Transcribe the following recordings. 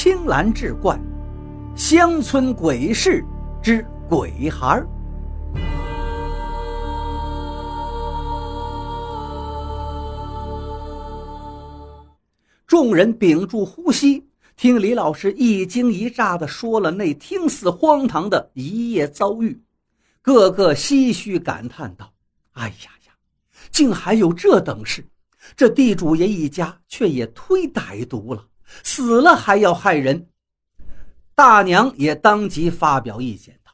青蓝志怪乡村鬼事之鬼孩儿。众人屏住呼吸，听李老师一惊一乍地说了那听似荒唐的一夜遭遇，个个唏嘘感叹道：“哎呀呀，竟还有这等事！这地主爷一家却也忒歹毒了，死了还要害人。”大娘也当即发表意见道：“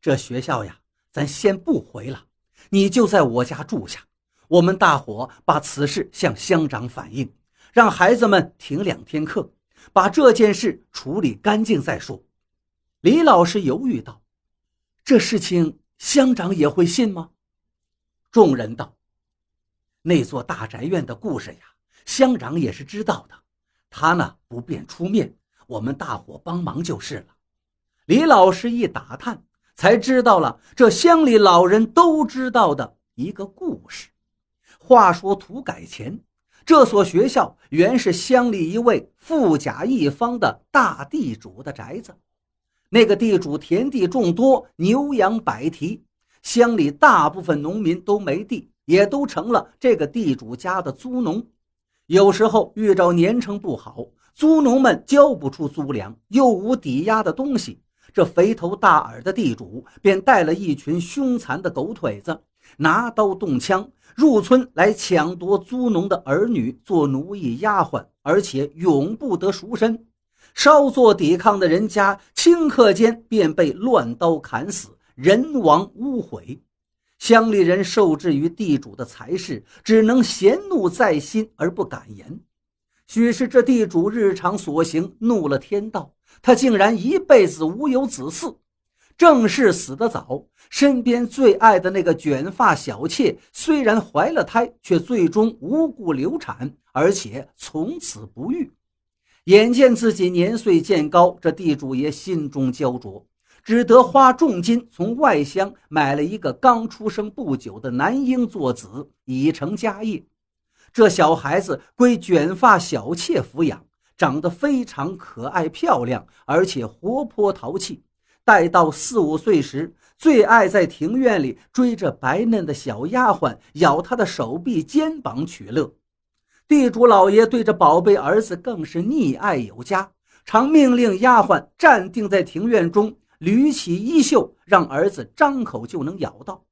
这学校呀，咱先不回了，你就在我家住下。我们大伙把此事向乡长反映。”让孩子们停两天课，把这件事处理干净再说。李老师犹豫道：“这事情乡长也会信吗？”众人道：“那座大宅院的故事呀，乡长也是知道的。他呢不便出面，我们大伙帮忙就是了。”李老师一打探，才知道了这乡里老人都知道的一个故事。话说土改前。这所学校原是乡里一位富甲一方的大地主的宅子。那个地主田地众多，牛羊百蹄，乡里大部分农民都没地，也都成了这个地主家的租农。有时候遇着年成不好，租农们交不出租粮，又无抵押的东西，这肥头大耳的地主便带了一群凶残的狗腿子，拿刀动枪。入村来抢夺租农的儿女做奴役丫鬟，而且永不得赎身。稍作抵抗的人家，顷刻间便被乱刀砍死，人亡屋毁。乡里人受制于地主的财势，只能嫌怒在心而不敢言。许是这地主日常所行怒了天道，他竟然一辈子无有子嗣。正是死得早，身边最爱的那个卷发小妾，虽然怀了胎，却最终无故流产，而且从此不育。眼见自己年岁渐高，这地主爷心中焦灼，只得花重金从外乡买了一个刚出生不久的男婴做子，以成家业。这小孩子归卷发小妾抚养，长得非常可爱漂亮，而且活泼淘气。待到四五岁时，最爱在庭院里追着白嫩的小丫鬟，咬她的手臂、肩膀取乐。地主老爷对着宝贝儿子更是溺爱有加，常命令丫鬟站定在庭院中，捋起衣袖，让儿子张口就能咬到。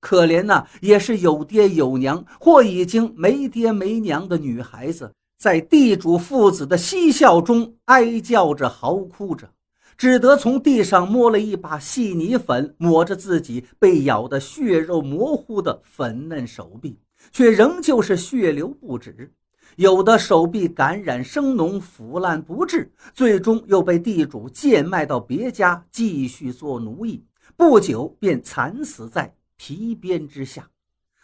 可怜呐，也是有爹有娘或已经没爹没娘的女孩子，在地主父子的嬉笑中哀叫着、嚎哭着。只得从地上摸了一把细泥粉，抹着自己被咬得血肉模糊的粉嫩手臂，却仍旧是血流不止。有的手臂感染生脓，腐烂不治，最终又被地主贱卖到别家继续做奴役，不久便惨死在皮鞭之下。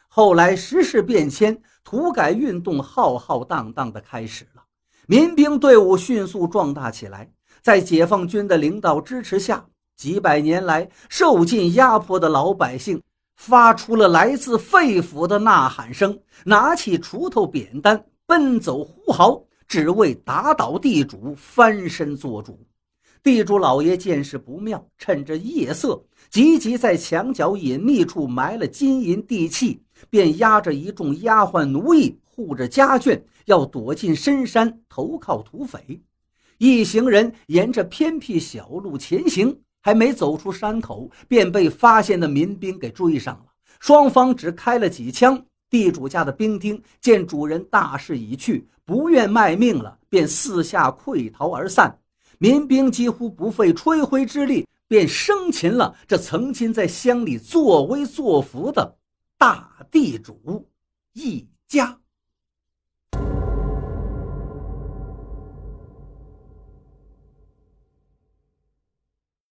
后来时事变迁，土改运动浩浩荡荡地开始了，民兵队伍迅速壮大起来。在解放军的领导支持下，几百年来受尽压迫的老百姓发出了来自肺腑的呐喊声，拿起锄头、扁担，奔走呼号，只为打倒地主，翻身做主。地主老爷见势不妙，趁着夜色，急急在墙角隐秘处埋了金银地契，便押着一众丫鬟奴役，护着家眷，要躲进深山投靠土匪。一行人沿着偏僻小路前行，还没走出山口，便被发现的民兵给追上了。双方只开了几枪。地主家的兵丁见主人大势已去，不愿卖命了，便四下溃逃而散。民兵几乎不费吹灰之力，便生擒了这曾经在乡里作威作福的大地主一家。